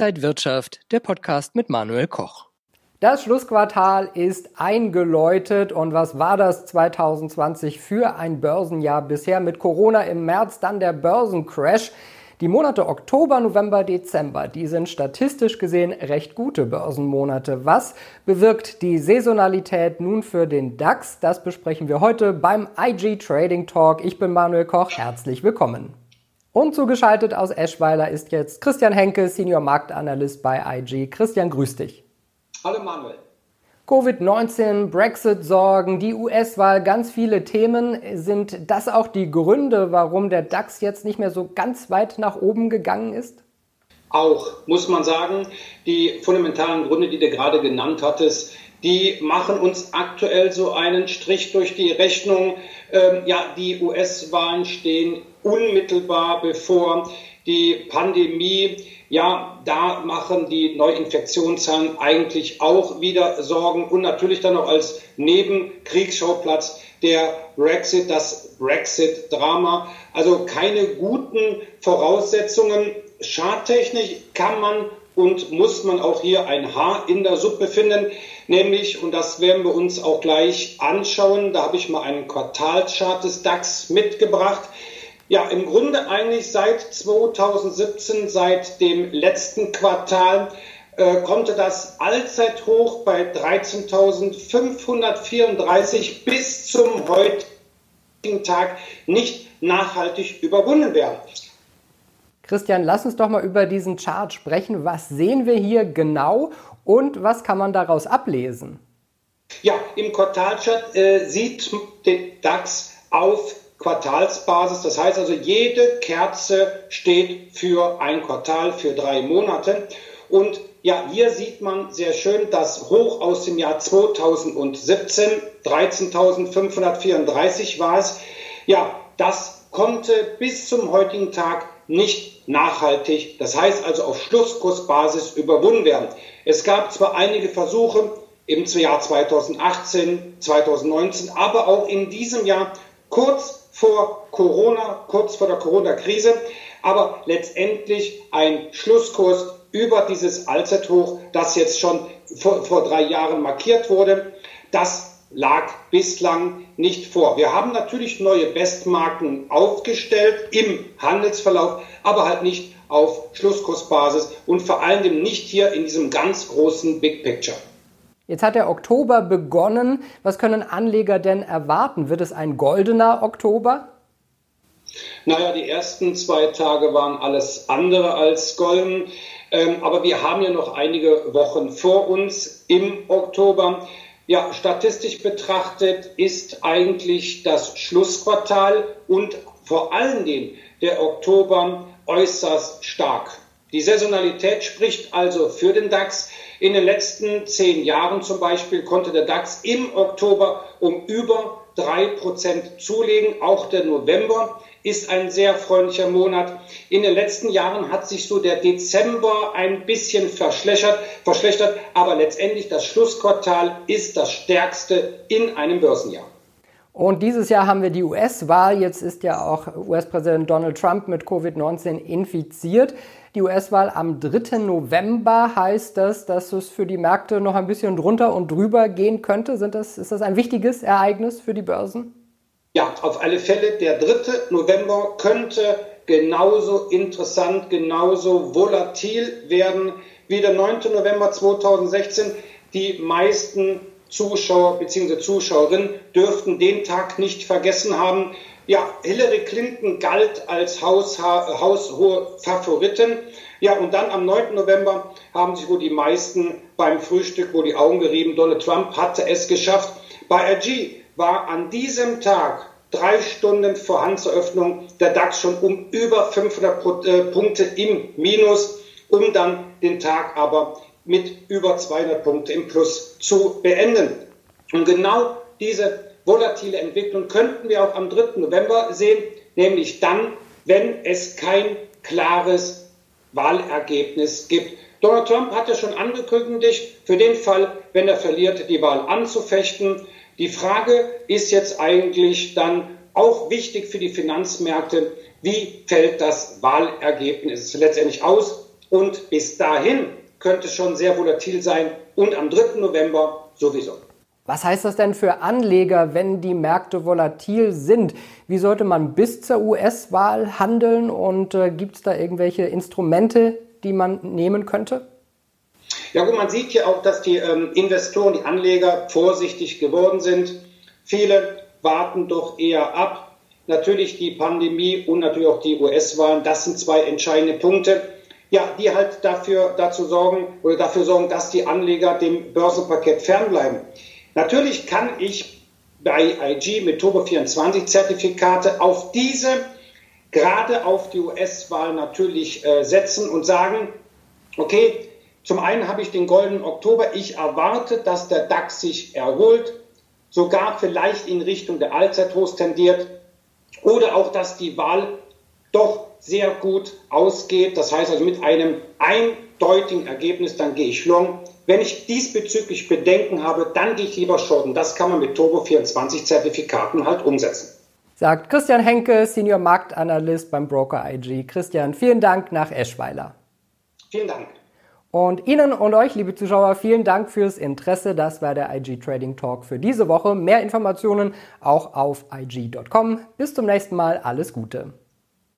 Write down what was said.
Inside Wirtschaft, der Podcast mit Manuel Koch. Das Schlussquartal ist eingeläutet und was war das 2020 für ein Börsenjahr bisher mit Corona im März, dann der Börsencrash. Die Monate Oktober, November, Dezember, die sind statistisch gesehen recht gute Börsenmonate. Was bewirkt die Saisonalität nun für den DAX? Das besprechen wir heute beim IG Trading Talk. Ich bin Manuel Koch, herzlich willkommen. Und zugeschaltet aus Eschweiler ist jetzt Christian Henke, Senior Marktanalyst bei IG. Christian, grüß dich. Hallo Manuel. Covid-19, Brexit-Sorgen, die US-Wahl, ganz viele Themen. Sind das auch die Gründe, warum der DAX jetzt nicht mehr so ganz weit nach oben gegangen ist? Auch, muss man sagen, die fundamentalen Gründe, die du gerade genannt hattest, die machen uns aktuell so einen Strich durch die Rechnung. Ähm, ja, die US-Wahlen stehen unmittelbar bevor. Die Pandemie, ja, da machen die Neuinfektionszahlen eigentlich auch wieder Sorgen und natürlich dann noch als Nebenkriegsschauplatz der Brexit, das Brexit-Drama. Also keine guten Voraussetzungen. Schadtechnisch kann man und muss man auch hier ein Haar in der Suppe finden, nämlich, und das werden wir uns auch gleich anschauen, da habe ich mal einen Quartalchart des DAX mitgebracht. Ja, im Grunde eigentlich seit 2017, seit dem letzten Quartal, äh, konnte das Allzeithoch bei 13.534 bis zum heutigen Tag nicht nachhaltig überwunden werden. Christian, lass uns doch mal über diesen Chart sprechen. Was sehen wir hier genau und was kann man daraus ablesen? Ja, im Quartalchart äh, sieht der DAX auf Quartalsbasis. Das heißt also, jede Kerze steht für ein Quartal, für drei Monate. Und ja, hier sieht man sehr schön das Hoch aus dem Jahr 2017, 13.534 war es. Ja, das konnte bis zum heutigen Tag nicht nachhaltig, das heißt also auf Schlusskursbasis überwunden werden. Es gab zwar einige Versuche im Jahr 2018, 2019, aber auch in diesem Jahr kurz vor Corona, kurz vor der Corona-Krise, aber letztendlich ein Schlusskurs über dieses Allzeithoch, das jetzt schon vor, vor drei Jahren markiert wurde. Das lag bislang nicht vor. Wir haben natürlich neue Bestmarken aufgestellt im Handelsverlauf, aber halt nicht auf Schlusskursbasis und vor allem nicht hier in diesem ganz großen Big Picture. Jetzt hat der Oktober begonnen. Was können Anleger denn erwarten? Wird es ein goldener Oktober? Naja, die ersten zwei Tage waren alles andere als golden. Ähm, aber wir haben ja noch einige Wochen vor uns im Oktober. Ja, statistisch betrachtet ist eigentlich das Schlussquartal und vor allen Dingen der Oktober äußerst stark. Die Saisonalität spricht also für den DAX. In den letzten zehn Jahren zum Beispiel konnte der DAX im Oktober um über drei Prozent zulegen. Auch der November ist ein sehr freundlicher Monat. In den letzten Jahren hat sich so der Dezember ein bisschen verschlechtert, verschlechtert, aber letztendlich das Schlussquartal ist das stärkste in einem Börsenjahr. Und dieses Jahr haben wir die US-Wahl. Jetzt ist ja auch US-Präsident Donald Trump mit Covid-19 infiziert. Die US-Wahl am 3. November heißt das, dass es für die Märkte noch ein bisschen drunter und drüber gehen könnte. Sind das, ist das ein wichtiges Ereignis für die Börsen? Ja, auf alle Fälle. Der 3. November könnte genauso interessant, genauso volatil werden wie der 9. November 2016. Die meisten Zuschauer bzw. Zuschauerinnen dürften den Tag nicht vergessen haben. Ja, Hillary Clinton galt als haushohe Favoritin. Ja, und dann am 9. November haben sich wohl die meisten beim Frühstück wohl die Augen gerieben. Donald Trump hatte es geschafft. Bei RG war an diesem Tag, drei Stunden vor Handelseröffnung, der DAX schon um über 500 äh, Punkte im Minus, um dann den Tag aber mit über 200 Punkte im Plus zu beenden. Und genau diese volatile Entwicklung könnten wir auch am 3. November sehen, nämlich dann, wenn es kein klares Wahlergebnis gibt. Donald Trump hat ja schon angekündigt, für den Fall, wenn er verliert, die Wahl anzufechten. Die Frage ist jetzt eigentlich dann auch wichtig für die Finanzmärkte, wie fällt das Wahlergebnis letztendlich aus? Und bis dahin könnte schon sehr volatil sein und am 3. November sowieso. Was heißt das denn für Anleger, wenn die Märkte volatil sind? Wie sollte man bis zur US-Wahl handeln und äh, gibt es da irgendwelche Instrumente, die man nehmen könnte? Ja gut, man sieht hier auch, dass die ähm, Investoren, die Anleger vorsichtig geworden sind. Viele warten doch eher ab. Natürlich die Pandemie und natürlich auch die US-Wahlen, das sind zwei entscheidende Punkte, ja, die halt dafür, dazu sorgen oder dafür sorgen, dass die Anleger dem Börsenpaket fernbleiben. Natürlich kann ich bei IG mit Turbo 24 Zertifikate auf diese, gerade auf die US-Wahl natürlich äh, setzen und sagen, okay, zum einen habe ich den goldenen Oktober. Ich erwarte, dass der DAX sich erholt, sogar vielleicht in Richtung der Allzeithochs tendiert oder auch, dass die Wahl doch sehr gut ausgeht. Das heißt also mit einem eindeutigen Ergebnis, dann gehe ich long. Wenn ich diesbezüglich Bedenken habe, dann gehe ich lieber short. Und das kann man mit Turbo 24 Zertifikaten halt umsetzen. Sagt Christian Henke, Senior Marktanalyst beim Broker IG. Christian, vielen Dank nach Eschweiler. Vielen Dank. Und Ihnen und euch, liebe Zuschauer, vielen Dank fürs Interesse. Das war der IG Trading Talk für diese Woche. Mehr Informationen auch auf IG.com. Bis zum nächsten Mal. Alles Gute.